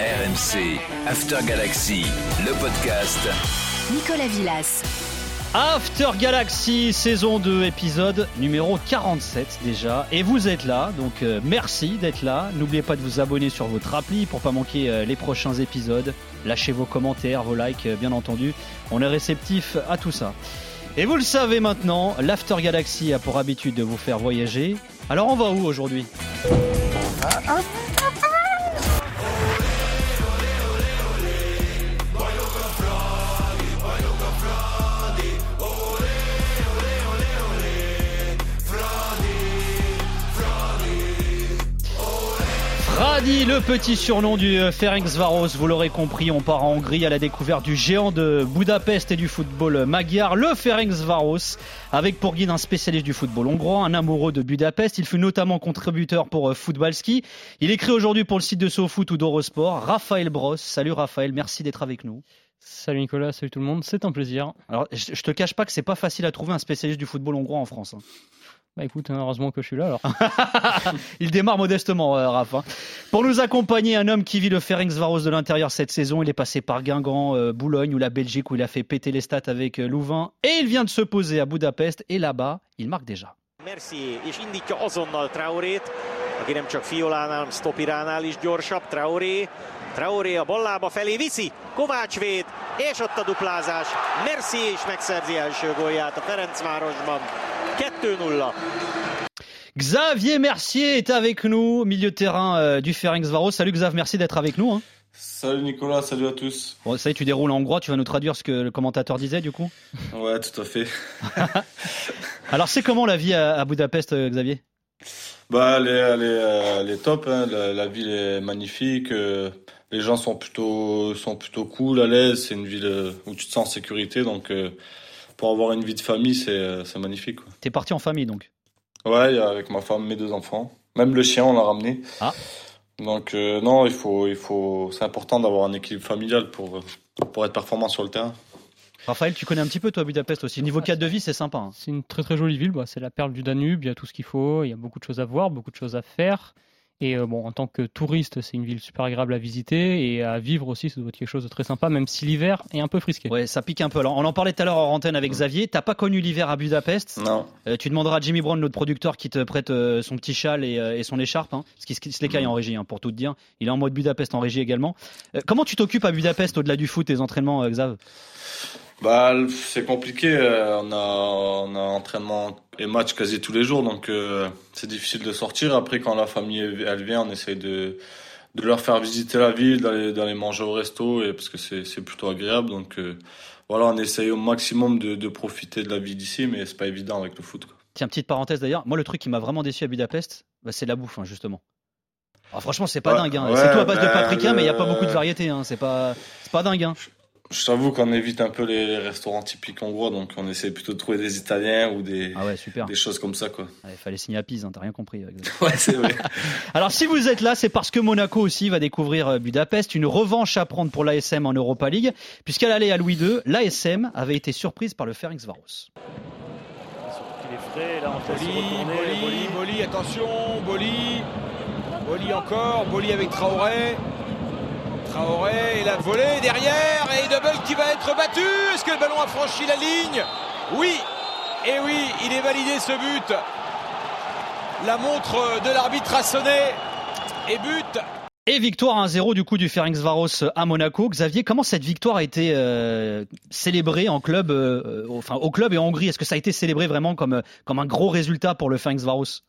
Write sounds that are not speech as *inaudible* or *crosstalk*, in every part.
RMC, After Galaxy, le podcast. Nicolas Villas. After Galaxy, saison 2, épisode numéro 47 déjà. Et vous êtes là, donc euh, merci d'être là. N'oubliez pas de vous abonner sur votre appli pour pas manquer euh, les prochains épisodes. Lâchez vos commentaires, vos likes, euh, bien entendu. On est réceptif à tout ça. Et vous le savez maintenant, l'After Galaxy a pour habitude de vous faire voyager. Alors on va où aujourd'hui? Le petit surnom du euh, Ferencvaros, vous l'aurez compris, on part en Hongrie à la découverte du géant de Budapest et du football magyar, le Ferencvaros, avec pour guide un spécialiste du football hongrois, un amoureux de Budapest. Il fut notamment contributeur pour euh, Footballski. Il écrit aujourd'hui pour le site de SoFoot ou d'Eurosport. Raphaël Bros. Salut Raphaël, merci d'être avec nous. Salut Nicolas, salut tout le monde, c'est un plaisir. Alors, je je te cache pas que c'est pas facile à trouver un spécialiste du football hongrois en France. hein. Bah écoute, hein, heureusement que je suis là alors. *laughs* *laughs* Il démarre modestement, euh, Raph. hein. Pour nous accompagner, un homme qui vit le Ferencvaros de l'intérieur cette saison. Il est passé par Guingamp, euh, Boulogne ou la Belgique où il a fait péter les stats avec euh, Louvain. Et il vient de se poser à Budapest. Et là-bas, il marque déjà. Mercier, és indítja azonnal Traorét, aki nem csak Fiolánál, hanem Stopiránál is gyorsabb. Traoré, Traoré a ballába felé viszi, Kovács véd, és ott a duplázás. Mercier is megszerzi első gólját a Ferencvárosban. 2-0. Xavier Mercier est avec nous, milieu de terrain euh, du Ferencvaros. Salut Xav, merci d'être avec nous. hein. Salut Nicolas, salut à tous. Bon, ça y est, tu déroules en hongrois. Tu vas nous traduire ce que le commentateur disait du coup. Ouais, tout à fait. *laughs* Alors, c'est comment la vie à, Budapest, euh, Xavier? Bah, elle est, elle est, euh, elle est top. hein. La, la ville est magnifique. Les gens sont plutôt, sont plutôt cool, à l'aise. C'est une ville où tu te sens en sécurité. Donc, euh, pour avoir une vie de famille, c'est, euh, c'est magnifique. quoi. T'es parti en famille donc? Ouais, avec ma femme, mes deux enfants. Même le chien, on l'a ramené. Ah. Donc, euh, non, il faut, il faut, c'est important d'avoir un équilibre familial pour, pour être performant sur le terrain. Raphaël, tu connais un petit peu toi Budapest aussi. Niveau Ah, cadre de vie, c'est sympa. hein. C'est une très très jolie ville, bah, c'est la perle du Danube, il y a tout ce qu'il faut, il y a beaucoup de choses à voir, beaucoup de choses à faire. Et euh, bon, en tant que touriste, c'est une ville super agréable à visiter et à vivre aussi, ça doit être quelque chose de très sympa, même si l'hiver est un peu frisqué. Ouais, ça pique un peu. Alors, on en parlait tout à l'heure en antenne avec Xavier. T'as pas connu l'hiver à Budapest? Non. Euh, tu demanderas à Jimmy Brown, notre producteur, qui te prête euh, son petit châle et, euh, et son écharpe, hein, parce qu'il se- les caille en régie, hein, pour tout te dire. Il est en mode Budapest en régie également. Euh, comment tu t'occupes à Budapest au-delà du foot, tes entraînements, euh, Xav? Bah, c'est compliqué. euh, On a, on a entraînement et match quasi tous les jours, donc euh, c'est difficile de sortir. Après, quand la famille elle vient, on essaye de, de leur faire visiter la ville, d'aller, d'aller manger au resto, et parce que c'est, c'est plutôt agréable. Donc euh, voilà, on essaye au maximum de, de profiter de la vie d'ici, mais c'est pas évident avec le foot. Quoi. Tiens, petite parenthèse d'ailleurs. Moi, le truc qui m'a vraiment déçu à Budapest, bah, c'est la bouffe, hein, justement. Alors, franchement, c'est pas Ouais, dingue. hein. ouais, c'est tout à base de paprika, mais il n'y a pas beaucoup de variété. Hein. C'est pas, c'est pas dingue. Hein. Je t'avoue qu'on évite un peu les, restaurants typiques hongrois, donc on essaie plutôt de trouver des Italiens ou des, Ah ouais, super. des choses comme ça, quoi. Il fallait signer à Pise, hein, t'as rien compris. *laughs* Ouais, c'est vrai. *laughs* Alors si vous êtes là, c'est parce que Monaco aussi va découvrir euh, Budapest, une revanche à prendre pour l'ASM en Europa League, puisqu'elle allait à Louis II, l'ASM avait été surprise par le Ferencvaros. Il est frais, là, Boli, Boli, Boli, attention, Boli. Boli encore, Boli avec Traoré. Traoré, et la volée derrière, et double qui va être battu. Est-ce que le ballon a franchi la ligne? Oui, et oui, il est validé ce but. La montre de l'arbitre a sonné, et but. Et victoire 1-0 du coup du Ferencvaros à Monaco. Xavier, comment cette victoire a été euh, célébrée en club, euh, euh, au club et en Hongrie? Est-ce que ça a été célébré vraiment comme, comme un gros résultat pour le Ferencvaros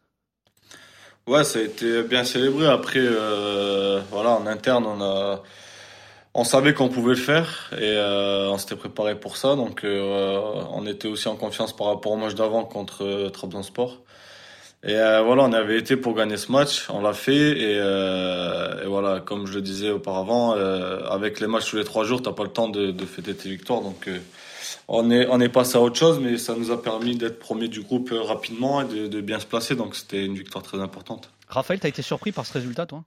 Ouais, ça a été bien célébré. Après, euh, voilà, en interne, on a, on savait qu'on pouvait le faire et euh, on s'était préparé pour ça. Donc, euh, on était aussi en confiance par rapport au match d'avant contre Trabzonspor. Et voilà, on avait été pour gagner ce match, on l'a fait et, voilà, comme je le disais auparavant, avec les matchs tous les trois jours, t'as pas le temps de, de fêter tes victoires. Donc, on est on est passé à autre chose, mais ça nous a permis d'être premier du groupe euh, rapidement et de, de bien se placer. Donc, c'était une victoire très importante. Raphaël, t'as été surpris par ce résultat, toi?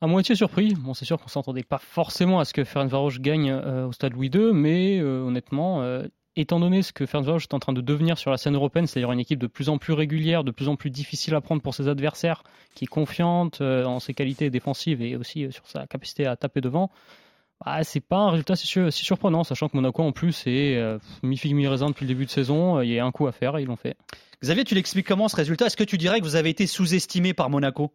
À moitié surpris. Bon, c'est sûr qu'on s'attendait pas forcément à ce que Ferencvaros gagne euh, au stade Louis II, mais euh, honnêtement, euh, étant donné ce que Ferencvaros est en train de devenir sur la scène européenne, c'est-à-dire une équipe de plus en plus régulière, de plus en plus difficile à prendre pour ses adversaires, qui est confiante euh, en ses qualités défensives et aussi euh, sur sa capacité à taper devant, bah, c'est pas un résultat si, surprenant, sachant que Monaco en plus est euh, mi-figue mi-raisin depuis le début de saison, il y a un coup à faire et ils l'ont fait. Xavier, tu l'expliques comment ce résultat? Est-ce que tu dirais que vous avez été sous-estimé par Monaco?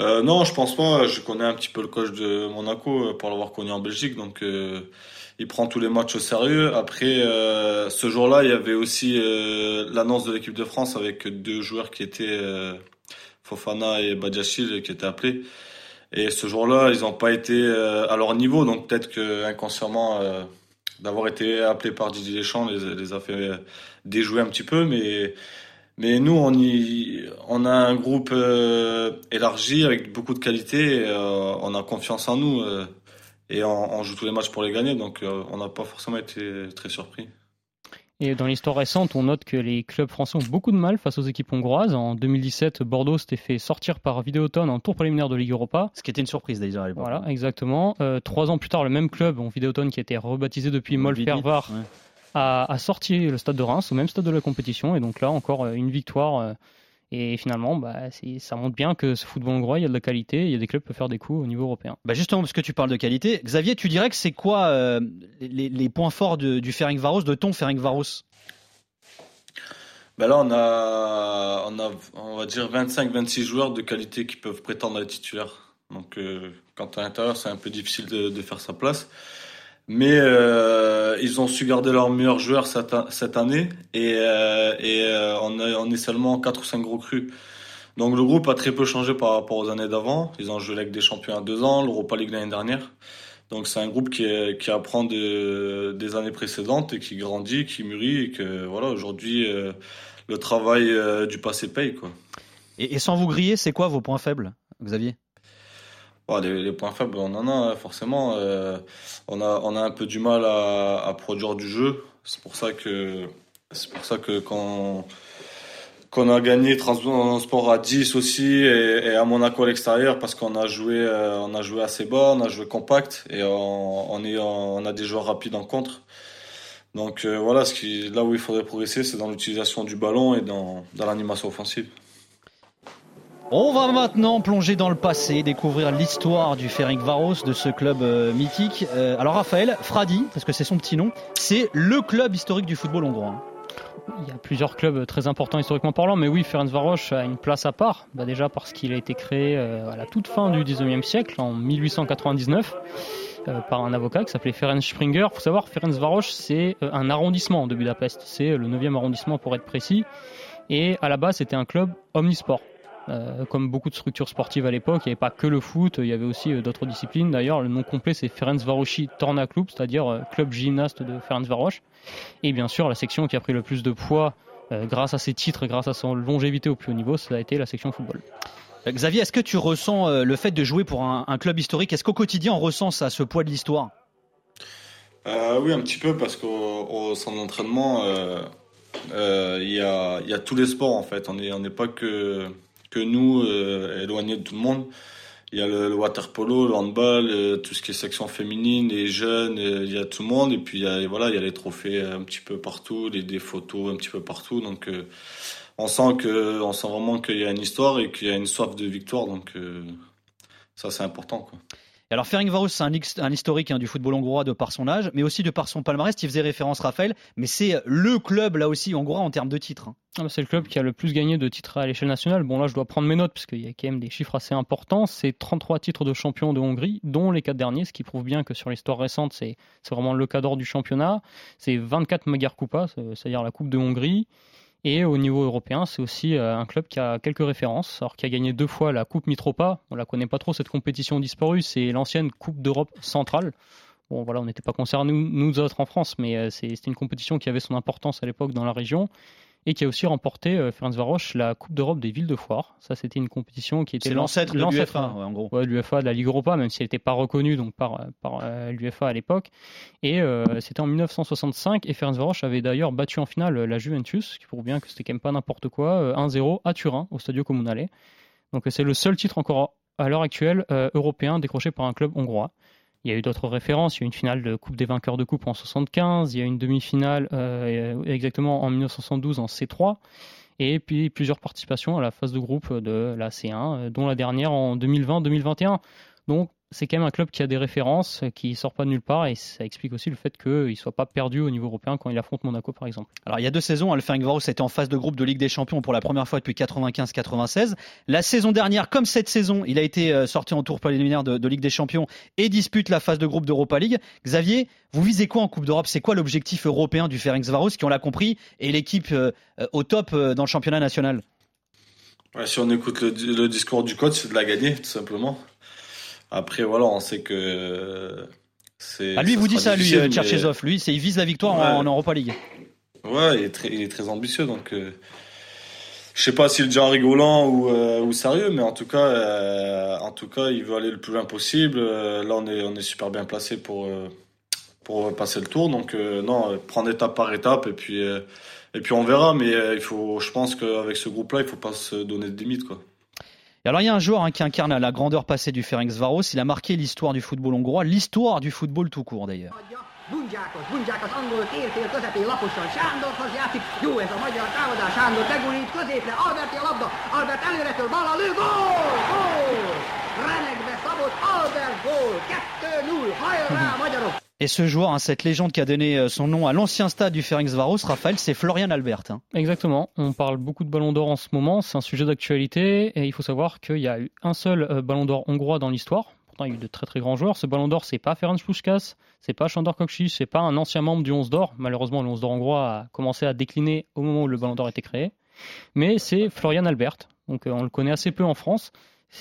Euh, non, je pense pas. Je connais un petit peu le coach de Monaco euh, pour l'avoir connu en Belgique, donc euh, il prend tous les matchs au sérieux. Après, ce jour-là, il y avait aussi l'annonce de l'équipe de France avec deux joueurs qui étaient Fofana et Badiachil qui étaient appelés. Et ce jour-là, ils n'ont pas été à leur niveau, donc peut-être que inconsciemment, d'avoir été appelé par Didier Deschamps les, les a fait déjouer un petit peu, mais mais nous, on, y, on a un groupe euh, élargi avec beaucoup de qualité. Euh, on a confiance en nous euh, et on, joue tous les matchs pour les gagner. Donc, on n'a pas forcément été très surpris. Et dans l'histoire récente, on note que les clubs français ont beaucoup de mal face aux équipes hongroises. En 2017, Bordeaux s'était fait sortir par Vidéoton en tour préliminaire de Ligue Europa. Ce qui était une surprise d'ailleurs à l'époque. Voilà, exactement. trois ans plus tard, le même club, en Vidéoton, qui a été rebaptisé depuis Molfervar, a, sorti le stade de Reims au même stade de la compétition. Et donc là, encore euh, une victoire. Euh, et finalement, bah, ça montre bien que ce football hongrois, il y a de la qualité, il y a des clubs qui peuvent faire des coups au niveau européen. Bah justement, parce que tu parles de qualité, Xavier, tu dirais que c'est quoi euh, les, points forts de, du Varos, de ton Varos? Ben là, on a, on a, on va dire 25-26 joueurs de qualité qui peuvent prétendre à être titulaires. Donc, quand tu es à l'intérieur, c'est un peu difficile de, de, faire sa place. Mais euh, ils ont su garder leurs meilleurs joueurs cette, année et, euh, et euh, on, est seulement 4 ou 5 gros crus. Donc le groupe a très peu changé par rapport aux années d'avant. Ils ont joué avec des champions à deux ans, l'Europa League l'année dernière. Donc c'est un groupe qui, est, qui apprend de, des années précédentes et qui grandit, qui mûrit et que voilà aujourd'hui euh, le travail euh, du passé paye quoi. Et, et sans vous griller, c'est quoi vos points faibles, Xavier? Les, points faibles, on en a forcément. Euh, on a on a un peu du mal à, produire du jeu. C'est pour ça que c'est pour ça que quand qu'on a gagné Transport à 10 aussi et, à Monaco à l'extérieur parce qu'on a joué euh, on a joué assez bas, on a joué compact et on, on est on a des joueurs rapides en contre. Donc euh, voilà, ce qui là où il faudrait progresser, c'est dans l'utilisation du ballon et dans dans l'animation offensive. On va maintenant plonger dans le passé, découvrir l'histoire du Varos, de ce club euh, mythique. Euh, alors Raphaël, Fradi, parce que c'est son petit nom, c'est le club historique du football hongrois. Hein. Il y a plusieurs clubs très importants historiquement parlant, mais oui, Ferencvaros a une place à part. Bah déjà parce qu'il a été créé euh, à la toute fin du 19e siècle, en 1899, par un avocat qui s'appelait Ferenc Springer. Il faut savoir, Ferencvaros, c'est un arrondissement de Budapest. C'est le 9e arrondissement pour être précis. Et à la base, c'était un club omnisport. Euh, comme beaucoup de structures sportives à l'époque, il n'y avait pas que le foot, il y avait aussi euh, d'autres disciplines. D'ailleurs, le nom complet c'est Ferencvarosi Torna Club, c'est-à-dire euh, club gymnaste de Ferencvaros. Et bien sûr, la section qui a pris le plus de poids grâce à ses titres, grâce à son longévité au plus haut niveau, ça a été la section football. Xavier, est-ce que tu ressens le fait de jouer pour un, club historique? Est-ce qu'au quotidien on ressent ça, ce poids de l'histoire? Oui, un petit peu, parce qu'au centre d'entraînement, il y, a, y, a, tous les sports en fait. On n'est on pas que que nous, euh, éloignés de tout le monde. Il y a le, water polo, le handball, euh, tout ce qui est section féminine, les jeunes, euh, il y a tout le monde. Et puis il y a, voilà, il y a les trophées un petit peu partout, les, photos un petit peu partout. Donc on sent que, on sent vraiment qu'il y a une histoire et qu'il y a une soif de victoire. Donc ça c'est important. Quoi. Alors Ferencvaros, c'est un, historique hein, du football hongrois de par son âge, mais aussi de par son palmarès. Tu faisais référence, Raphaël, mais c'est le club là aussi hongrois en termes de titres. Hein. Ah bah, c'est le club qui a le plus gagné de titres à l'échelle nationale. Bon là, je dois prendre mes notes parce qu'il y a quand même des chiffres assez importants. C'est 33 titres de champion de Hongrie, dont les quatre derniers, ce qui prouve bien que sur l'histoire récente, c'est vraiment le cadre du championnat. C'est 24 Magyar Kupa, c'est-à-dire la Coupe de Hongrie. Et au niveau européen, c'est aussi euh, un club qui a quelques références, alors qui a gagné deux fois la Coupe Mitropa. On la connaît pas trop cette compétition disparue, c'est l'ancienne Coupe d'Europe centrale. Bon voilà, on n'était pas concernés nous, autres en France, mais euh, c'était une compétition qui avait son importance à l'époque dans la région et qui a aussi remporté euh, Ferencvaros la Coupe d'Europe des villes de foire. Ça, c'était une compétition qui était l'ancêtre de l'UFA, en gros. Ouais, l'UFA de la Ligue Europa, même si elle n'était pas reconnue donc par, par euh, l'UFA à l'époque. Et euh, c'était en 1965 et Ferencvaros avait d'ailleurs battu en finale la Juventus, qui prouve bien que c'était quand même pas n'importe quoi, 1-0 à Turin, au Stadio Comunale. Donc c'est le seul titre encore à l'heure actuelle européen décroché par un club hongrois. Il y a eu d'autres références. Il y a eu une finale de Coupe des vainqueurs de Coupe en 75. Il y a eu une demi-finale exactement en 1972 en C3 et puis plusieurs participations à la phase de groupe de la C1, dont la dernière en 2020-2021. Donc c'est quand même un club qui a des références, qui sort pas de nulle part, et ça explique aussi le fait qu'il ne soit pas perdu au niveau européen quand il affronte Monaco, par exemple. Alors, il y a deux saisons, hein, le était en phase de groupe de Ligue des Champions pour la première fois depuis 95-96. La saison dernière, comme cette saison, il a été euh, sorti en tour préliminaire de, de Ligue des Champions et dispute la phase de groupe d'Europa League. Xavier, vous visez quoi en Coupe d'Europe? C'est quoi l'objectif européen du Ferencvaros, qui on l'a compris, et l'équipe euh, euh, au top dans le championnat national? Si on écoute le, le discours du coach, c'est de la gagner, tout simplement. Après, voilà, on sait que c'est. Ah, lui, vous dit ça, lui, Tcherchezov. Lui, c'est il vise la victoire en, Europa League. Ouais, il est très, il est très ambitieux, donc. Euh, je sais pas s'il est déjà rigolant ou, euh, ou, sérieux, mais en tout cas, euh, en tout cas, il veut aller le plus loin possible. là, on est, on est super bien placé pour pour passer le tour. Donc non, prendre étape par étape et puis et puis on verra. Mais il faut, je pense qu'avec ce groupe-là, il faut pas se donner de limites, quoi alors il y a un joueur hein, qui incarne la grandeur passée du Ferencvaros, il a marqué l'histoire du football hongrois, l'histoire du football tout court d'ailleurs. Et ce joueur, hein, cette légende qui a donné euh, son nom à l'ancien stade du Ferencvaros, Raphaël, c'est Florian Albert. Hein. Exactement. On parle beaucoup de ballon d'or en ce moment. C'est un sujet d'actualité. Et il faut savoir qu'il y a eu un seul euh, ballon d'or hongrois dans l'histoire. Pourtant, il y a eu de très très grands joueurs. Ce ballon d'or, c'est pas Ferenc Puskas, c'est pas Sandor Kokci, c'est pas un ancien membre du 11 d'or. Malheureusement, le 11 d'or hongrois a commencé à décliner au moment où le ballon d'or a été créé. Mais c'est Florian Albert. Donc, euh, on le connaît assez peu en France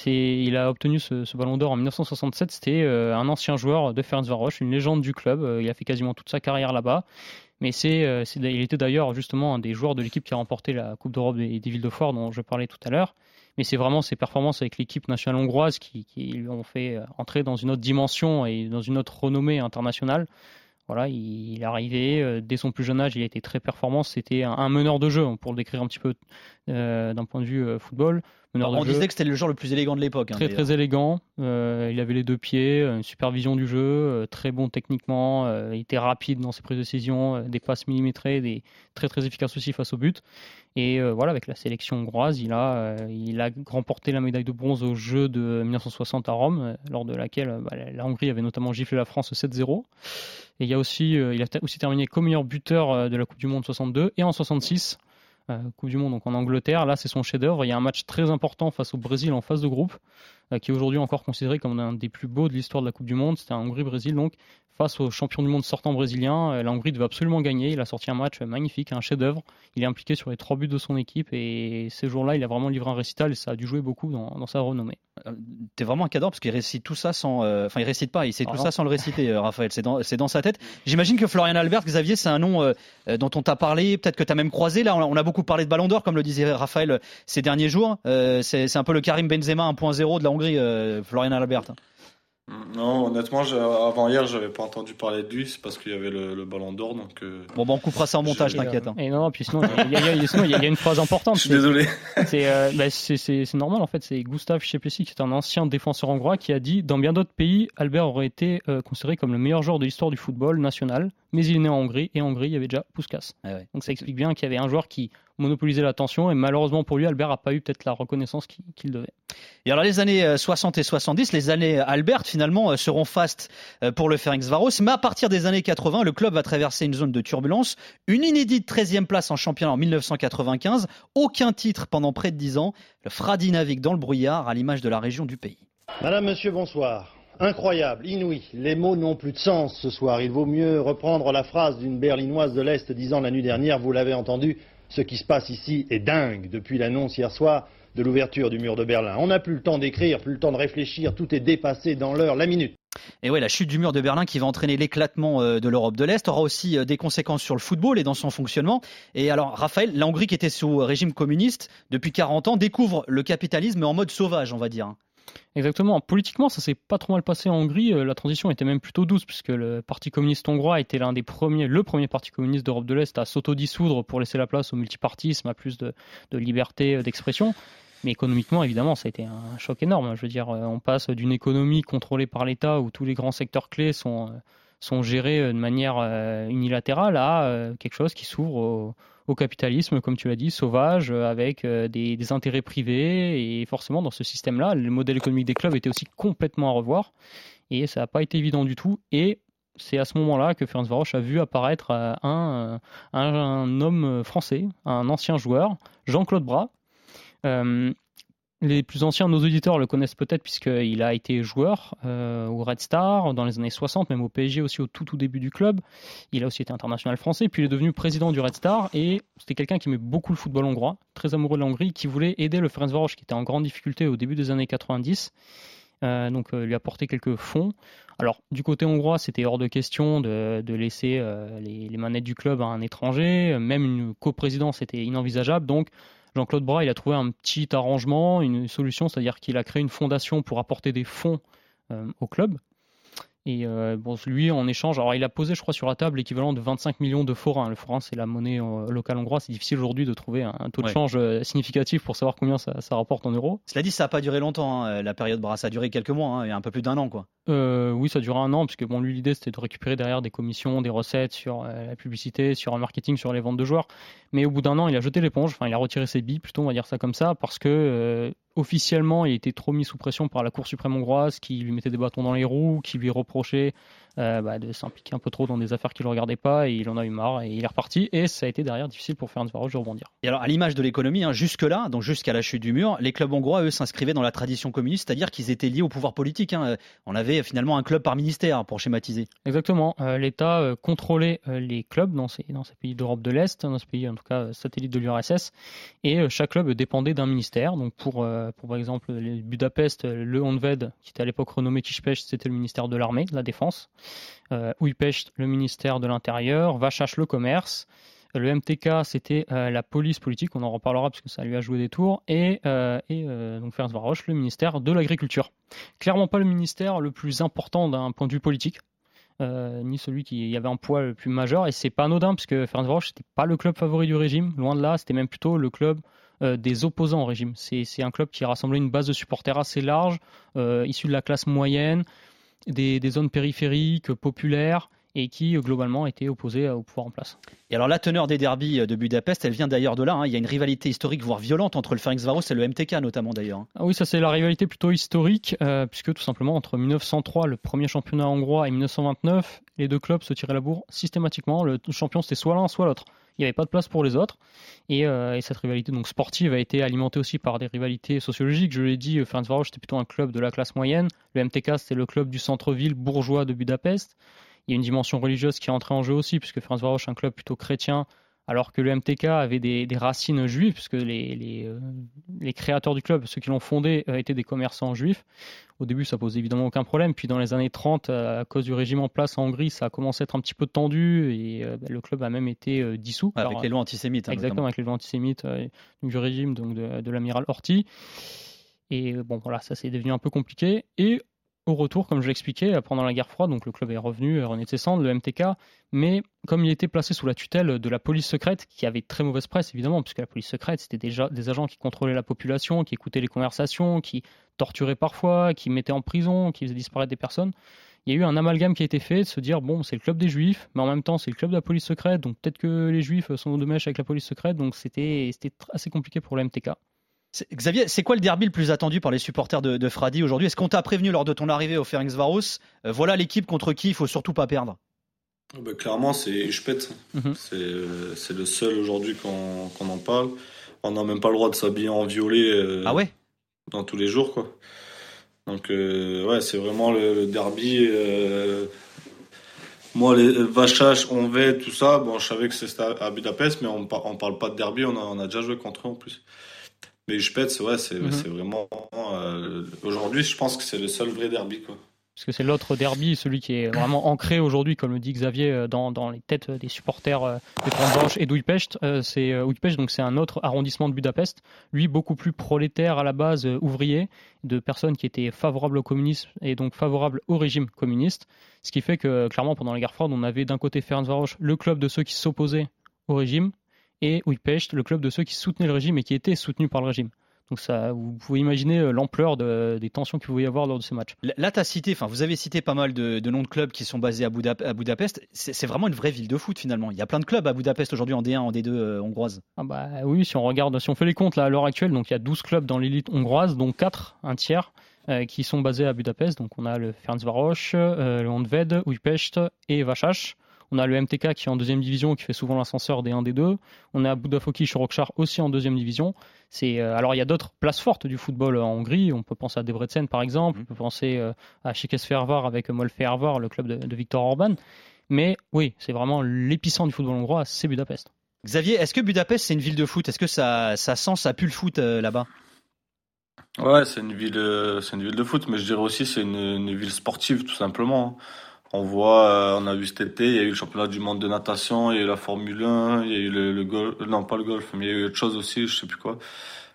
il a obtenu ce, ballon d'or en 1967. C'était euh, un ancien joueur de Ferencvaros, une légende du club. Euh, il a fait quasiment toute sa carrière là-bas. Mais c'est, euh, il était d'ailleurs justement un des joueurs de l'équipe qui a remporté la Coupe d'Europe des, Villes de Fort dont je parlais tout à l'heure. Mais c'est vraiment ses performances avec l'équipe nationale hongroise qui, lui ont fait entrer dans une autre dimension et dans une autre renommée internationale. Voilà, il, est arrivé dès son plus jeune âge, il a été très performant. C'était un, meneur de jeu, pour le décrire un petit peu d'un point de vue football on disait que c'était le joueur le plus élégant de l'époque. Hein, très très élégant. Euh, il avait les deux pieds, une supervision du jeu, euh, très bon techniquement. Euh, il était rapide dans ses prises de décision, des passes millimétrées, des très très efficace aussi face au but. Et voilà, avec la sélection hongroise, il a il a remporté la médaille de bronze au jeu de 1960 à Rome, lors de laquelle bah, la Hongrie avait notamment giflé la France 7-0. Et il a aussi il a aussi terminé comme meilleur buteur de la Coupe du Monde 62 et en 66 euh, Coupe du Monde donc en Angleterre. Là, c'est son chef-d'œuvre. Il y a un match très important face au Brésil en phase de groupe, euh, qui est aujourd'hui encore considéré comme un des plus beaux de l'histoire de la Coupe du Monde. C'était un Hongrie-Brésil donc face au champion du monde sortant brésilien. Euh, la Hongrie devait absolument gagner. Il a sorti un match magnifique, un chef-d'œuvre. Il est impliqué sur les trois buts de son équipe et ces jours-là, il a vraiment livré un récital et ça a dû jouer beaucoup dans, sa renommée. Euh, t'es vraiment un cadre parce qu'il récite tout ça sans. Euh, enfin, il récite pas, il sait tout ça sans le réciter, Raphaël. C'est dans, dans, sa tête. J'imagine que Florian Albert, Xavier, c'est un nom dont on t'a parlé, peut-être que tu as même croisé. Là, on a beaucoup parlé de Ballon d'Or, comme le disait Raphaël ces derniers jours. c'est un peu le Karim Benzema 1.0 de la Hongrie, Florian Albert. Non, honnêtement, avant hier, j'avais pas entendu parler de lui, c'est parce qu'il y avait le, ballon d'or. Donc, euh, Bon, bah, on coupera ça en montage, t'inquiète. Hein. Et non, puis sinon, il y, a une phrase importante. Je suis désolé. Euh, bah, c'est normal, en fait. C'est Gustave Chepesi, qui est un ancien défenseur hongrois, qui a dit Dans bien d'autres pays, Albert aurait été euh, considéré comme le meilleur joueur de l'histoire du football national, mais il est né en Hongrie, et en Hongrie, il y avait déjà Puskas. Ah donc ça explique bien qu'il y avait un joueur qui monopoliser l'attention. Et malheureusement pour lui, Albert n'a pas eu peut-être la reconnaissance qu'il devait. Et alors les années 60 euh, et 70, les années Albert finalement euh, seront fastes euh, pour le Ferencvaros. Mais à partir des années 80, le club va traverser une zone de turbulence. Une inédite 13e place en championnat en 1995. Aucun titre pendant près de 10 ans. Le Fradi navigue dans le brouillard à l'image de la région du pays. Madame, monsieur, bonsoir. Incroyable, inouï. Les mots n'ont plus de sens ce soir. Il vaut mieux reprendre la phrase d'une berlinoise de l'Est disant la nuit dernière, vous l'avez entendu, ce qui se passe ici est dingue depuis l'annonce hier soir de l'ouverture du mur de Berlin. On n'a plus le temps d'écrire, plus le temps de réfléchir, tout est dépassé dans l'heure, la minute. Et ouais, la chute du mur de Berlin qui va entraîner l'éclatement euh, de l'Europe de l'Est aura aussi euh, des conséquences sur le football et dans son fonctionnement. Et alors, Raphaël, la Hongrie qui était sous régime communiste depuis 40 ans découvre le capitalisme en mode sauvage, on va dire. Exactement. Politiquement, ça s'est pas trop mal passé en Hongrie. Euh, la transition était même plutôt douce puisque le Parti communiste hongrois était l'un des premiers, le premier parti communiste d'Europe de l'Est à s'autodissoudre pour laisser la place au multipartisme, à plus de, liberté euh, d'expression. Mais économiquement, évidemment, ça a été un choc énorme. Je veux dire, on passe d'une économie contrôlée par l'État où tous les grands secteurs clés sont, sont gérés de manière unilatérale à quelque chose qui s'ouvre au, au capitalisme, comme tu l'as dit, sauvage, euh, avec euh, des, intérêts privés. Et forcément, dans ce système-là, le modèle économique des clubs était aussi complètement à revoir. Et ça n'a pas été évident du tout. Et c'est à ce moment-là que Ferenc Varoche a vu apparaître euh, un, un, homme français, un ancien joueur, Jean-Claude Bras, les plus anciens nos auditeurs le connaissent peut-être puisqu'il a été joueur euh, au Red Star dans les années 60, même au PSG aussi au tout tout début du club. Il a aussi été international français, puis il est devenu président du Red Star et c'était quelqu'un qui aimait beaucoup le football hongrois, très amoureux de la Hongrie, qui voulait aider le Ferencváros qui était en grande difficulté au début des années 90. Euh, donc euh, lui apporter quelques fonds. Alors du côté hongrois, c'était hors de question de, laisser les, les, manettes du club à un étranger, même une coprésidence était inenvisageable. Donc Jean-Claude Bras, il a trouvé un petit arrangement, une solution, c'est-à-dire qu'il a créé une fondation pour apporter des fonds euh, au club. Et euh, bon, lui, en échange, alors il a posé, je crois, sur la table l'équivalent de 25 millions de forains. Le forain, c'est la monnaie euh, locale hongroise. C'est difficile aujourd'hui de trouver un, taux de change euh, significatif pour savoir combien ça, rapporte en euros. Cela dit, ça n'a pas duré longtemps, hein, la période Bras. Ça a duré quelques mois, hein, il y a un peu plus d'un an, quoi. oui, ça a duré un an, puisque bon, lui, l'idée, c'était de récupérer derrière des commissions, des recettes sur la publicité, sur le marketing, sur les ventes de joueurs. Mais au bout d'un an, il a jeté l'éponge. Enfin, il a retiré ses billes, plutôt, on va dire ça comme ça, parce que officiellement, il était trop mis sous pression par la Cour suprême hongroise qui lui mettait des bâtons dans les roues, qui lui reprochait euh, bah, de s'impliquer un peu trop dans des affaires qui ne le regardaient pas et il en a eu marre et il est reparti et ça a été derrière difficile pour Ferencváros de rebondir. Et alors à l'image de l'économie, hein, jusque-là, donc jusqu'à la chute du mur, les clubs hongrois, eux, s'inscrivaient dans la tradition communiste, c'est-à-dire qu'ils étaient liés au pouvoir politique. Hein. On avait finalement un club par ministère, pour schématiser. Exactement. Euh, L'État euh, contrôlait les clubs dans ces, dans ces pays d'Europe de l'Est, dans ces pays en tout cas satellites de l'URSS, et chaque club dépendait d'un ministère. Donc pour, pour par exemple les Budapest, le Honved, qui était à l'époque renommé Kispest, c'était le ministère de l'armée, de la défense euh, le ministère de l'Intérieur, Vachache, le commerce. Le MTK, c'était euh, la police politique, on en reparlera parce que ça lui a joué des tours, et, euh, euh, donc Ferenc Varoche, le ministère de l'Agriculture. Clairement pas le ministère le plus important d'un point de vue politique, ni celui qui avait un poids le plus majeur, et c'est pas anodin parce que Ferenc Varoche, c'était pas le club favori du régime, loin de là, c'était même plutôt le club des opposants au régime. C'est un club qui rassemblait une base de supporters assez large, issu de la classe moyenne, des, zones périphériques, populaires, et qui globalement étaient opposées au pouvoir en place. Et alors la teneur des derbies de Budapest, elle vient d'ailleurs de là. Hein. Il y a une rivalité historique, voire violente, entre le Ferencvaros et le MTK notamment d'ailleurs. Hein. Ah oui, ça c'est la rivalité plutôt historique, euh, puisque tout simplement entre 1903, le premier championnat hongrois, et 1929, les deux clubs se tiraient la bourre systématiquement. Le champion c'était soit l'un, soit l'autre il n'y avait pas de place pour les autres. Euh, et, cette rivalité donc sportive a été alimentée aussi par des rivalités sociologiques. Je l'ai dit, Ferencváros c'était plutôt un club de la classe moyenne. Le MTK c'était le club du centre-ville bourgeois de Budapest. Il y a une dimension religieuse qui est entrée en jeu aussi, puisque Ferencváros est un club plutôt chrétien, alors que le MTK avait des, racines juives, puisque les, euh, les, créateurs du club, ceux qui l'ont fondé, euh, étaient des commerçants juifs. Au début, ça posait évidemment aucun problème. Puis dans les années 30, euh, à cause du régime en place en Hongrie, ça a commencé à être un petit peu tendu et bah, le club a même été dissous. avec les lois antisémites. Hein, exactement, avec les lois antisémites du régime donc de, de l'amiral Horthy. Et bon, voilà, ça c'est devenu un peu compliqué. Et au retour, comme je l'expliquais, pendant la guerre froide, donc le club est revenu, de ses cendres, le MTK, mais comme il était placé sous la tutelle de la police secrète, qui avait très mauvaise presse évidemment, puisque la police secrète, c'était déjà des agents qui contrôlaient la population, qui écoutaient les conversations, qui torturaient parfois, qui mettaient en prison, qui faisaient disparaître des personnes. Il y a eu un amalgame qui a été fait de se dire bon, c'est le club des juifs, mais en même temps, c'est le club de la police secrète, donc peut-être que les juifs sont de mèche avec la police secrète, donc c'était assez compliqué pour le MTK. Xavier, c'est quoi le derby le plus attendu par les supporters de, Fradi aujourd'hui? Est-ce qu'on t'a prévenu lors de ton arrivée au Ferencvaros euh, Voilà l'équipe contre qui il faut surtout pas perdre? Ah bah, clairement, c'est Spet. Mhm. Euh, c'est le seul aujourd'hui qu'on en parle. On n'a même pas le droit de s'habiller en violet. Euh, ah ouais? Dans tous les jours, quoi. Donc, ouais, c'est vraiment le, derby. moi, les Vachaches, on va, tout ça, bon, je savais que c'était à Budapest, mais on ne parle pas de derby, on a, on a déjà joué contre eux en plus. Mais je pète, ouais, c'est mhm. vraiment. Euh, aujourd'hui, je pense que c'est le seul vrai derby. Quoi. Parce que c'est l'autre derby, celui qui est vraiment *clears throat* ancré aujourd'hui, comme le dit Xavier, euh, dans, dans les têtes des supporters euh, de Transbranche et d'Ouipest. c'est Ouipest, donc c'est un autre arrondissement de Budapest. Lui, beaucoup plus prolétaire à la base, ouvrier, de personnes qui étaient favorables au communisme et donc favorables au régime communiste. Ce qui fait que, clairement, pendant la guerre froide, on avait d'un côté Ferencváros, le club de ceux qui s'opposaient au régime, et Újpest, le club de ceux qui soutenaient le régime et qui étaient soutenus par le régime. Donc ça, vous pouvez imaginer euh, l'ampleur de, des tensions qu'il pouvait y avoir lors de ce match. Là, tu as cité, enfin, vous avez cité pas mal de, de, noms de clubs qui sont basés à, Budapest. C'est vraiment une vraie ville de foot finalement. Il y a plein de clubs à Budapest aujourd'hui en D1, en D2 euh, hongroise. Ah bah oui, si on regarde, si on fait les comptes là à l'heure actuelle, donc il y a 12 clubs dans l'élite hongroise, dont 4, un tiers, euh, qui sont basés à Budapest. Donc on a le Ferencváros, euh, le Honved, Újpest et Vasas. On a le MTK qui est en deuxième division, qui fait souvent l'ascenseur des 1 des 2. On a Budafoki Sorokchar aussi en deuxième division. C'est euh, alors il y a d'autres places fortes du football en Hongrie. On peut penser à Debrecen par exemple. On peut penser euh, à Székesfehérvár avec Molfehérvár, le club de, de Victor Orban. Mais oui, c'est vraiment l'épicentre du football hongrois, c'est Budapest. Xavier, est-ce que Budapest c'est une ville de foot? Est-ce que ça, ça sent, ça pue le foot euh, là-bas? Ouais, c'est une ville, euh, c'est une ville de foot, mais je dirais aussi c'est une, une ville sportive tout simplement. On voit, euh, on a vu cet été, il y a eu le championnat du monde de natation, il y a eu la Formule 1, il y a eu le, golf, non pas le golf, mais il y a eu autre chose aussi, je sais plus quoi.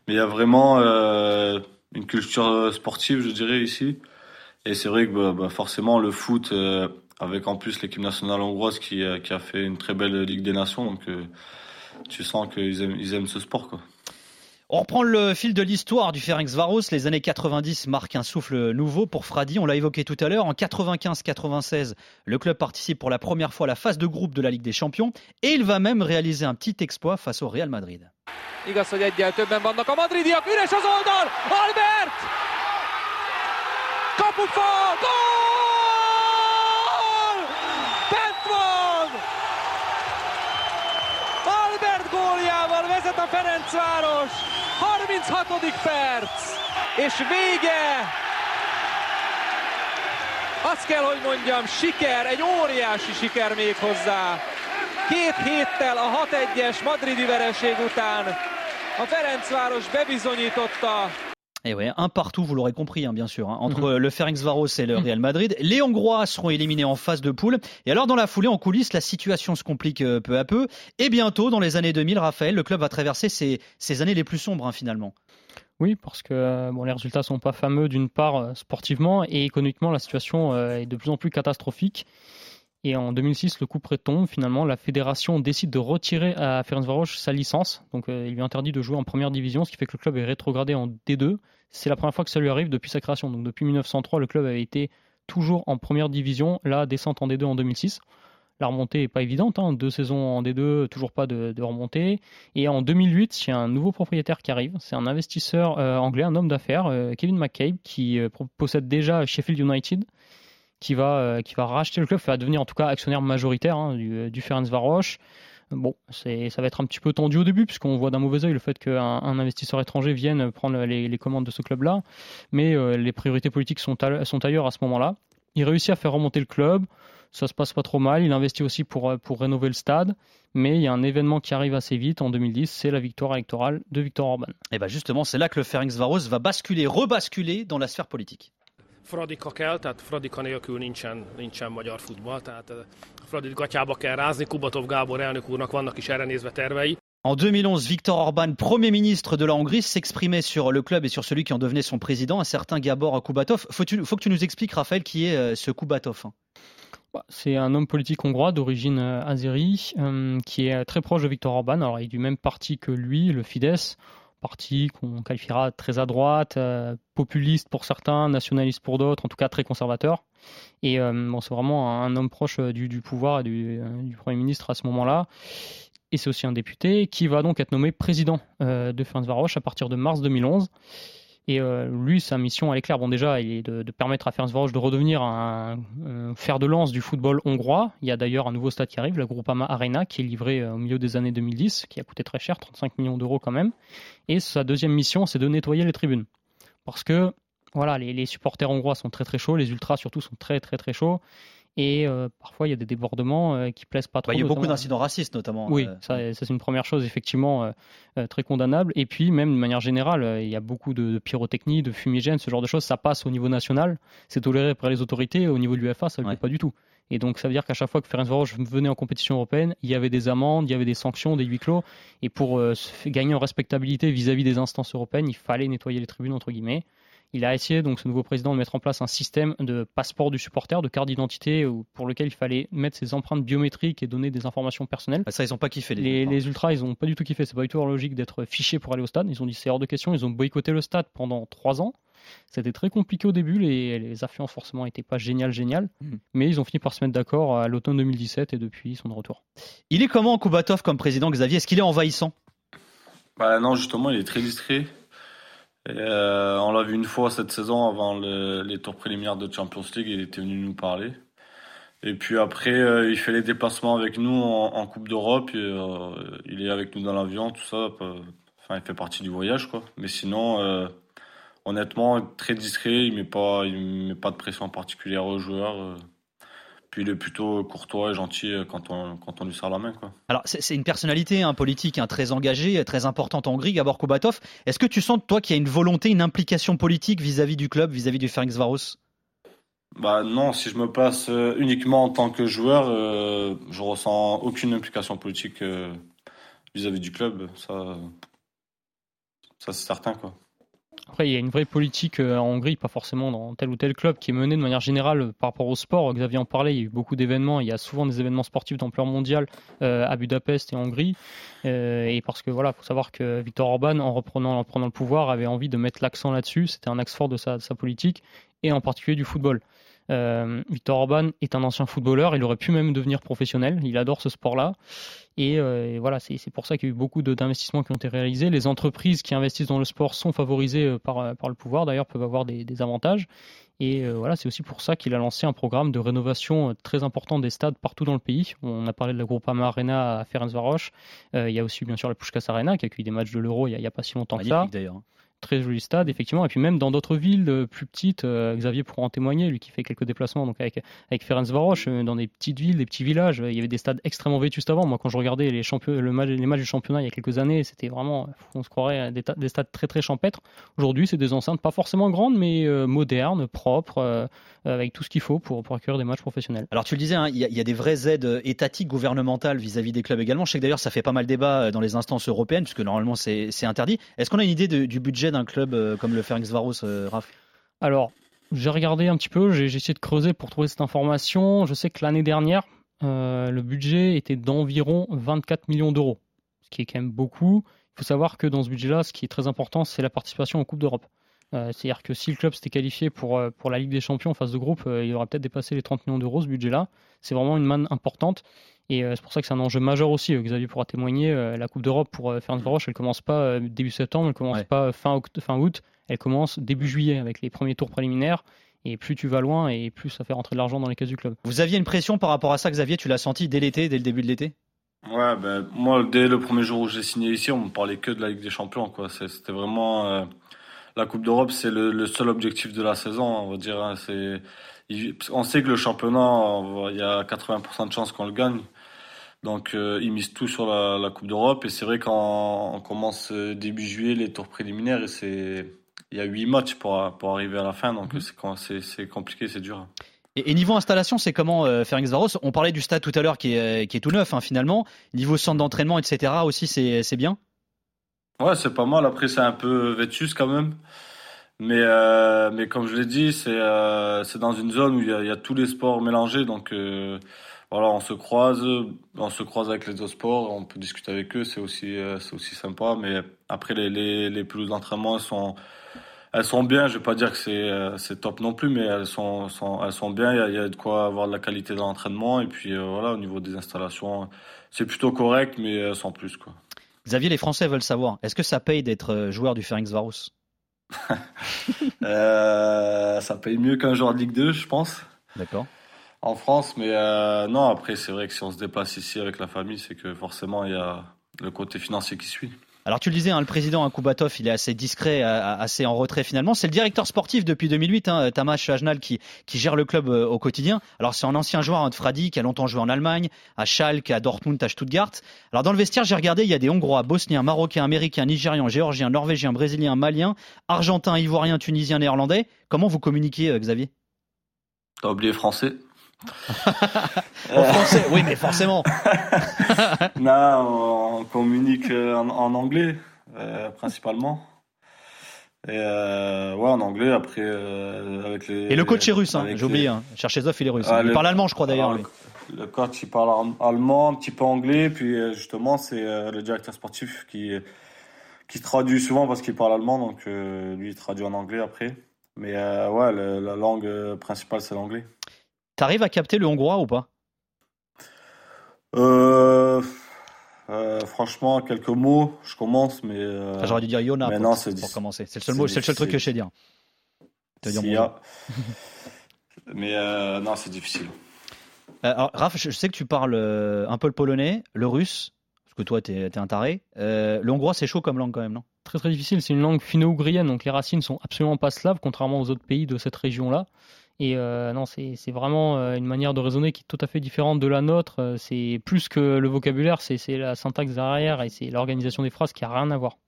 Mais il y a vraiment euh, une culture sportive, je dirais ici. Et c'est vrai que bah, bah, forcément le foot, euh, avec en plus l'équipe nationale hongroise qui, a- qui a fait une très belle Ligue des Nations, donc euh, tu sens qu'ils aiment, ils aiment ce sport quoi. On reprend le fil de l'histoire du Ferencváros. Les années 90 marquent un souffle nouveau pour Fradi. On l'a évoqué tout à l'heure. En 95-96, le club participe pour la première fois à la phase de groupe de la Ligue des Champions. Et il va même réaliser un petit exploit face au Real Madrid. Ferencváros, 36. perc, és vége! Azt kell, hogy mondjam, siker, egy óriási siker még hozzá. Két héttel a 6-1-es madridi vereség után a Ferencváros bebizonyította, Et ouais, un partout, vous l'aurez compris, hein, bien sûr, hein, entre le Ferencváros et le Real Madrid. Les Hongrois seront éliminés en phase de poule. Et alors, dans la foulée, en coulisses, la situation se complique euh, peu à peu. Et bientôt, dans les années 2000, Raphaël, le club va traverser ses, ses années les plus sombres, hein, finalement. Oui, parce que euh, bon, les résultats sont pas fameux d'une part euh, sportivement et économiquement, la situation est de plus en plus catastrophique. Et en 2006, le coup près tombe. Finalement, la fédération décide de retirer à Ferencváros sa licence. Donc, euh, il lui interdit de jouer en première division, ce qui fait que le club est rétrogradé en D2. C'est la première fois que ça lui arrive depuis sa création. Donc, depuis 1903, le club avait été toujours en première division. La descente en D2 en 2006. La remontée n'est pas évidente. Hein. Deux saisons en D2, toujours pas de, de remontée. Et en 2008, il y a un nouveau propriétaire qui arrive. C'est un investisseur euh, anglais, un homme d'affaires, euh, Kevin McCabe, qui possède déjà Sheffield United, qui va, euh, qui va racheter le club, va devenir en tout cas actionnaire majoritaire hein, du, du Ferencváros. Bon, c'est, ça va être un petit peu tendu au début, puisqu'on voit d'un mauvais œil le fait qu'un un investisseur étranger vienne prendre les, commandes de ce club-là. Mais euh, les priorités politiques sont, ailleurs à ce moment-là. Il réussit à faire remonter le club. Ça se passe pas trop mal. Il investit aussi pour, euh, rénover le stade. Mais il y a un événement qui arrive assez vite en 2010, c'est la victoire électorale de Viktor Orban. Et bien justement, c'est là que le Ferencváros va basculer, rebasculer dans la sphère politique. Fradika kell, tehát Fradika nélkül nincsen, nincsen magyar futball, tehát Fradit gatyába kell rázni, Kubatov Gábor elnök úrnak vannak is erre nézve tervei. En 2011, Viktor Orban, Premier ministre de la Hongrie, s'exprimait sur le club et sur celui qui en devenait son président, un certain Gabor Kubatov. Faut, tu- faut que tu nous expliques, Raphaël, qui est euh, ce Kubatov. hein? Bah, C'est un homme politique hongrois d'origine euh, azérie euh, qui est très proche de Viktor Orban. Alors, il est du même parti que lui, le Fidesz, parti qu'on qualifiera très à droite, euh, populiste pour certains, nationaliste pour d'autres, en tout cas très conservateur. Et euh, c'est vraiment un, homme proche euh, du, pouvoir et du, Premier ministre à ce moment-là. Et c'est aussi un député qui va donc être nommé président de Ferencváros à partir de mars 2011. Et euh, lui, sa mission, elle est claire. Bon, déjà, il est de, permettre à Ferencváros de redevenir un, un fer de lance du football hongrois. Il y a d'ailleurs un nouveau stade qui arrive, la Groupama Arena, qui est livré euh, au milieu des années 2010, qui a coûté très cher, 35 millions d'euros quand même. Et sa deuxième mission, c'est de nettoyer les tribunes. Parce que, voilà, les, les supporters hongrois sont très très chauds, les ultras surtout sont très très très chauds. Et euh, parfois, il y a des débordements euh, qui plaisent pas trop. Bah, il y a beaucoup d'incidents racistes, notamment. oui, euh, ça, ça, c'est une première chose effectivement euh, très condamnable. Et puis même de manière générale, il y a beaucoup de, de pyrotechnie, de fumigène, ce genre de choses. Ça passe au niveau national, c'est toléré par les autorités. Au niveau de l'UEFA, ça ne le fait pas du tout. Et donc ça veut dire qu'à chaque fois que Ferencváros venait en compétition européenne, il y avait des amendes, il y avait des sanctions, des huis clos. Et pour gagner en respectabilité vis-à-vis des instances européennes, il fallait nettoyer les tribunes entre guillemets. Il a essayé, donc, ce nouveau président, de mettre en place un système de passeport du supporter, de carte d'identité, pour lequel il fallait mettre ses empreintes biométriques et donner des informations personnelles. Ah, ça, ils n'ont pas kiffé. Les, les, Ultras, ils n'ont pas du tout kiffé. C'est pas du tout leur logique d'être fichés pour aller au stade. Ils ont dit c'est hors de question. Ils ont boycotté le stade pendant trois ans. C'était très compliqué au début, les, les affluences forcément n'étaient pas génial, génial, hmm. mais ils ont fini par se mettre d'accord à l'automne 2017 et depuis ils sont de retour. Il est comment Kubatov comme président Xavier? Est-ce qu'il est envahissant? Bah non, justement, il est très discret. Euh, on l'a vu une fois cette saison avant les tours préliminaires de Champions League, il était venu nous parler. Et puis après, euh, il fait les déplacements avec nous en, Coupe d'Europe. Euh, il est avec nous dans l'avion, tout ça. Enfin, il fait partie du voyage, quoi. Mais sinon, honnêtement, très discret. Il met pas, il met pas de pression particulière aux joueurs. Euh. Puis il est plutôt courtois et gentil euh, quand on, quand on lui serre la main. Quoi. Alors, c'est une personnalité un politique hein, très engagée, très importante en Hongrie, Gabor Kobatov. Est-ce que tu sens, toi, qu'il y a une volonté, une implication politique vis-à-vis du club, vis-à-vis du Ferencvaros bah non, si je me place euh, uniquement en tant que joueur, je ressens aucune implication politique vis-à-vis du club. Ça, ça c'est certain quoi. Après, il y a une vraie politique euh, en Hongrie, pas forcément dans tel ou tel club, qui est menée de manière générale euh, par rapport au sport. Xavier en parlait, il y a eu beaucoup d'événements. Il y a souvent des événements sportifs d'ampleur mondiale euh, à Budapest et en Hongrie. et parce que voilà, faut savoir que Viktor Orban, en reprenant, en prenant le pouvoir, avait envie de mettre l'accent là-dessus. C'était un axe fort de sa politique et en particulier du football. Euh, Victor Orban est un ancien footballeur, il aurait pu même devenir professionnel, il adore ce sport-là. Et, euh, voilà, c'est pour ça qu'il y a eu beaucoup d'investissements qui ont été réalisés. Les entreprises qui investissent dans le sport sont favorisées euh, par, le pouvoir, d'ailleurs, peuvent avoir des, avantages. Et voilà, c'est aussi pour ça qu'il a lancé un programme de rénovation très important des stades partout dans le pays. On a parlé de la Groupama Arena à Ferencvaros. il y a aussi bien sûr la Pushkas Arena qui accueille des matchs de l'Euro il n'y a, pas si longtemps que ça. d'ailleurs très joli stade, effectivement. Et puis même dans d'autres villes euh, plus petites, euh, Xavier pourra en témoigner, lui qui fait quelques déplacements donc avec, avec Ferencvaros, euh, dans des petites villes, des petits villages. Il y avait des stades extrêmement vétustes avant. Moi, quand je regardais les, le match, les matchs du championnat il y a quelques années, c'était vraiment, on se croirait, des, des stades très très champêtres. Aujourd'hui, c'est des enceintes pas forcément grandes, mais modernes, propres, avec tout ce qu'il faut pour, pour accueillir des matchs professionnels. Alors tu le disais, hein, il, y a, des vraies aides étatiques, gouvernementales vis-à-vis des clubs également. Je sais que d'ailleurs ça fait pas mal débat dans les instances européennes, puisque normalement c'est interdit. Est-ce qu'on a une idée du budget d'un club comme le Ferencvaros, euh, Raph Alors, j'ai regardé un petit peu, j'ai essayé de creuser pour trouver cette information. Je sais que l'année dernière, euh, le budget était d'environ 24 millions d'euros, ce qui est quand même beaucoup. Il faut savoir que dans ce budget-là, ce qui est très important, c'est la participation en Coupe d'Europe. Euh, c'est-à-dire que si le club s'était qualifié pour, pour la Ligue des Champions en phase de groupe, il aurait peut-être dépassé les 30 millions d'euros ce budget-là. C'est vraiment une manne importante. Et c'est pour ça que c'est un enjeu majeur aussi. Xavier pourra témoigner. la Coupe d'Europe pour faire une Varoche, elle commence pas début septembre, elle commence pas fin, fin août elle commence début juillet avec les premiers tours préliminaires. Et plus tu vas loin, et plus ça fait rentrer de l'argent dans les caisses du club. Vous aviez une pression par rapport à ça, Xavier Tu l'as senti dès l'été, dès le début de l'été? Ouais, ben, moi, dès le premier jour où j'ai signé ici, on me parlait que de la Ligue des Champions. Quoi. C'était vraiment. Euh, la Coupe d'Europe, c'est le, seul objectif de la saison, on va dire. Hein. c'est, on sait que le championnat, il y a 80% de chances qu'on le gagne. Donc euh, ils misent tout sur la, la Coupe d'Europe. Et c'est vrai qu'on commence euh, début juillet les tours préliminaires et c'est il y a huit matchs pour, pour arriver à la fin, donc mhm. c'est compliqué, c'est dur. Et, niveau installation, c'est comment euh, Varos On parlait du stade tout à l'heure qui est, qui est tout neuf hein, finalement. Niveau centre d'entraînement, etc. aussi, c'est bien? Ouais, c'est pas mal. Après, c'est un peu vétus quand même. Mais, euh, mais comme je l'ai dit, c'est euh, dans une zone où il y, a, il y, a, tous les sports mélangés. Donc euh, voilà, on se croise, on se croise avec les autres sports, on peut discuter avec eux, c'est aussi, euh, c'est aussi sympa. Mais après, les, les, les pelouses d'entraînement sont elles sont bien. Je vais pas dire que c'est euh, c'est top non plus, mais elles sont, sont elles sont bien. Il y, a, il y, a, de quoi avoir de la qualité de l'entraînement et puis euh, voilà au niveau des installations, c'est plutôt correct, mais sans plus quoi. Xavier, les Français veulent savoir, est-ce que ça paye d'être joueur du Ferencvaros *laughs* euh, Ça paye mieux qu'un joueur de Ligue 2, je pense. D'accord. En France, mais non. Après, c'est vrai que si on se déplace ici avec la famille, c'est que forcément il y a le côté financier qui suit. Alors tu le disais, hein, le président Akubatov, il est assez discret, assez en retrait finalement. C'est le directeur sportif depuis 2008, hein, Tamas Ajnal, qui, qui gère le club euh, au quotidien. Alors c'est un ancien joueur hein, de Fradi qui a longtemps joué en Allemagne, à Schalke, à Dortmund, à Stuttgart. Alors dans le vestiaire, j'ai regardé, il y a des Hongrois, Bosniens, Marocains, Américains, Nigérians, Géorgiens, Norvégiens, Brésiliens, Maliens, Argentins, Ivoiriens, Tunisiens, Néerlandais. Comment vous communiquez, euh, Xavier? T'as oublié français? *laughs* en français, oui, mais forcément. *laughs* non, on communique euh, en, anglais, euh, principalement. Et euh, ouais, en anglais, après, euh, avec les. Et le coach est russe, hein, j'ai oublié. Hein. Cherchezov, il est russe. Ah, il le- parle allemand, je crois d'ailleurs. Lui. le, le coach, il parle allemand, un petit peu anglais, puis justement, c'est le directeur sportif qui, qui traduit souvent parce qu'il parle allemand, donc lui, il traduit en anglais après. Mais ouais, le- la langue principale, c'est l'anglais. T'arrives à capter le hongrois ou pas? Euh, euh, franchement, quelques mots, je commence, mais. euh, Enfin, J'aurais dû dire Yona pour, non, pour dis- commencer. C'est le seul mot, c'est le seul truc que je sais dire. Te dire mais euh, non, c'est difficile. Euh, alors, Raph, je sais que tu parles un peu le polonais, le russe, parce que toi, t'es es un taré. Euh, le hongrois, c'est chaud comme langue quand même, non? Très très difficile, c'est une langue finno-ougrienne, donc les racines sont absolument pas slaves, contrairement aux autres pays de cette région-là. Et euh, non, c'est vraiment euh, une manière de raisonner qui est tout à fait différente de la nôtre. Euh, C'est plus que le vocabulaire, c'est la syntaxe derrière et c'est l'organisation des phrases qui a rien à voir.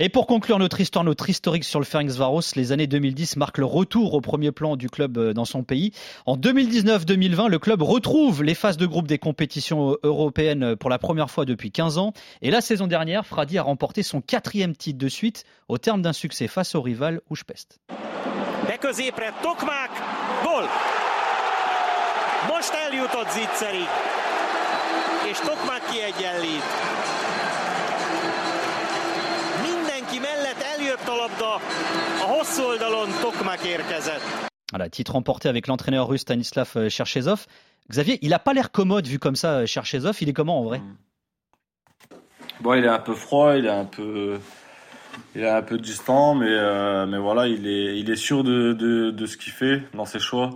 Et pour conclure notre histoire, notre historique sur le Ferencvaros, les années 2010 marquent le retour au premier plan du club dans son pays. En 2019-2020, le club retrouve les phases de groupe des compétitions européennes pour la première fois depuis 15 ans. Et la saison dernière, Fradi a remporté son quatrième titre de suite au terme d'un succès face au rival Újpest. Beközépre Tokmák, gól! Most eljutott Zicserig, és Tokmák kiegyenlít. Mindenki mellett eljött a labda, a hosszú oldalon Tokmák érkezett. Voilà, titre remporté avec l'entraîneur russe Stanislav euh, Cherchezov. Xavier, il a pas l'air commode vu comme ça, euh, Cherchezov. Il est comment en vrai? Bon, il est un peu froid, il est un peu, il est un peu distant, mais, euh, mais voilà, il est, il est sûr de, de, de ce qu'il fait dans ses choix,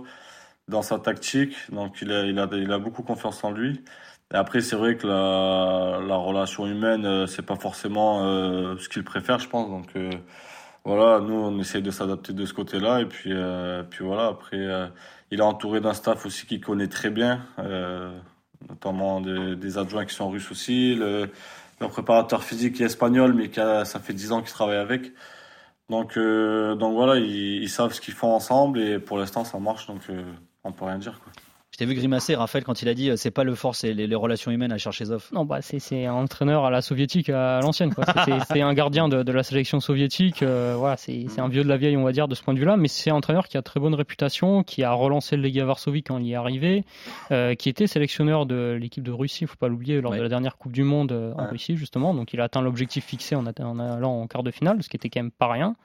dans sa tactique. Donc, il a, il a, a beaucoup confiance en lui. Et après, c'est vrai que la, la relation humaine, euh, c'est pas forcément euh, ce qu'il préfère, je pense. Donc, voilà, nous, on essaye de s'adapter de ce côté-là. Et puis, puis voilà, après, il est entouré d'un staff aussi qu'il connaît très bien, notamment des, adjoints qui sont russes aussi. Le préparateur physique espagnol, mais qui a, ça fait 10 ans qu'il travaille avec. Donc, euh, donc voilà, ils, ils savent ce qu'ils font ensemble et pour l'instant ça marche, donc euh, on peut rien dire. Quoi. Je t'ai vu grimacer, Raphaël, quand il a dit euh, c'est pas le fort, c'est les, les relations humaines à Cherchezov. Non, bah c'est un entraîneur à la soviétique, à l'ancienne. *laughs* C'est- un gardien de, de la sélection soviétique. euh, voilà, c'est un vieux de la vieille, on va dire, de ce point de vue-là. Mais c'est un entraîneur qui a très bonne réputation, qui a relancé le Legia Varsovie quand il y est arrivé, euh, qui était sélectionneur de l'équipe de Russie, faut pas l'oublier, lors Ouais. de la dernière Coupe du Monde euh, en Ouais. Russie justement. Donc il a atteint l'objectif fixé en allant en quart de finale, ce qui était quand même pas rien.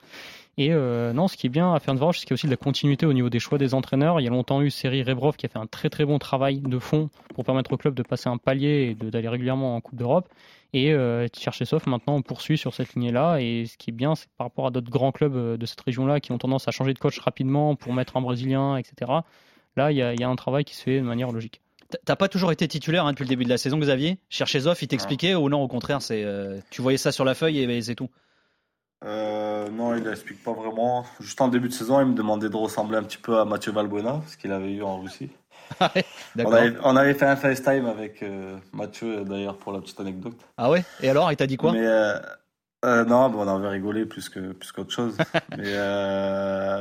Et euh, non, ce qui est bien à Ferencvaros, c'est qu'il y a aussi de la continuité au niveau des choix des entraîneurs. Il y a longtemps eu Seri Rebrov qui a fait un très très bon travail de fond pour permettre au club de passer un palier et d'aller régulièrement en Coupe d'Europe. Et euh, Tcherchesov maintenant on poursuit sur cette lignée-là. Et ce qui est bien, c'est que par rapport à d'autres grands clubs euh, de cette région-là qui ont tendance à changer de coach rapidement pour mettre un Brésilien, etc. Là, il y a, il y a un travail qui se fait de manière logique. T'as pas toujours été titulaire hein, depuis le début de la saison, Xavier? Cherchezov, il t'expliquait ou non Au contraire, c'est euh, tu voyais ça sur la feuille et, et c'est tout. Euh, non, il n'explique pas vraiment. Juste en début de saison, il me demandait de ressembler un petit peu à Mathieu Valbuena, ce qu'il avait eu en Russie. *laughs* On avait, on avait fait un FaceTime avec euh, Mathieu, d'ailleurs, pour la petite anecdote. Ah ouais? Et alors, il t'a dit quoi? Mais euh, non, bon, on avait rigolé plus que plus qu'autre chose. *laughs* mais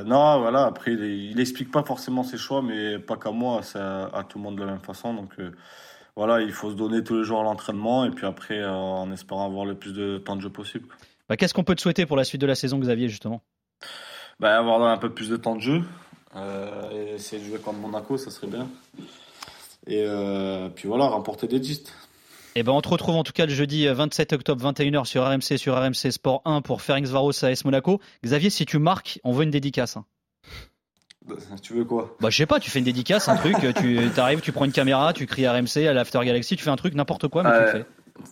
non, voilà. Après, il, il explique pas forcément ses choix, mais pas qu'à moi, c'est à, à tout le monde de la même façon. Donc voilà, il faut se donner tous les jours à l'entraînement et puis après, en espérant avoir le plus de temps de jeu possible. Bah, Qu'est-ce qu'on peut te souhaiter pour la suite de la saison, Xavier, justement? Bah, avoir un peu plus de temps de jeu. Euh, et essayer de jouer contre Monaco, ça serait bien. Et euh, puis voilà, remporter des disques. Eh ben, on te retrouve en tout cas le jeudi euh, 27 octobre 21h sur RMC sur RMC Sport 1 pour Ferencvaros AS Monaco. Xavier, si tu marques, on veut une dédicace. hein. Tu veux quoi? Bah je sais pas, tu fais une dédicace, un truc, euh, *laughs* tu arrives, tu prends une caméra, tu cries RMC à l'After Galaxy, tu fais un truc n'importe quoi, mais tu le fais.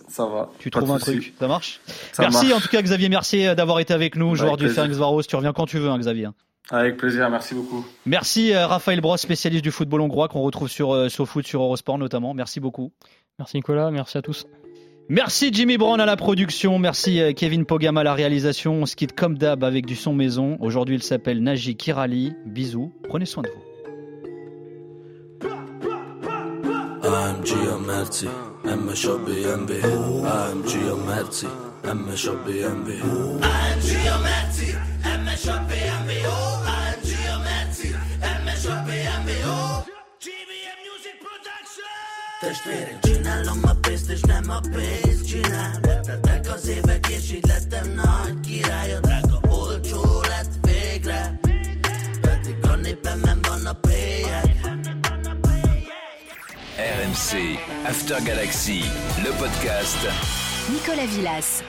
Ça va. Tu trouves un truc, ça marche Ça Merci marche. en tout cas Xavier, merci euh, d'avoir été avec nous, Avec joueur du plaisir. Ferencvaros. Tu reviens quand tu veux, hein, Xavier. Avec plaisir, merci beaucoup. Merci euh, Raphaël Bros, spécialiste du football hongrois qu'on retrouve sur euh, SoFoot, sur Eurosport notamment. Merci beaucoup. Merci Nicolas, merci à tous. Merci Jimmy Brown à la production, merci euh, Kevin Pogam à la réalisation. On se quitte comme d'hab avec du son maison. Aujourd'hui, il s'appelle Naji Kirali. Bisous, prenez soin de vous. MSI a BMW, AMG a Merci, MSI a BMW. AMG a Merci, MSI a BMW, AMG a Merci, MSI a BMW, oh. Music Production! Testvérem, csinálom a pénzt és nem a pénzt csinál. Lettetek az évek és így lettem nagy király, a drága olcsó lett végre. Pedig a népemben van a pélyek. RMC, After Galaxy, le podcast. Nicolas Villas.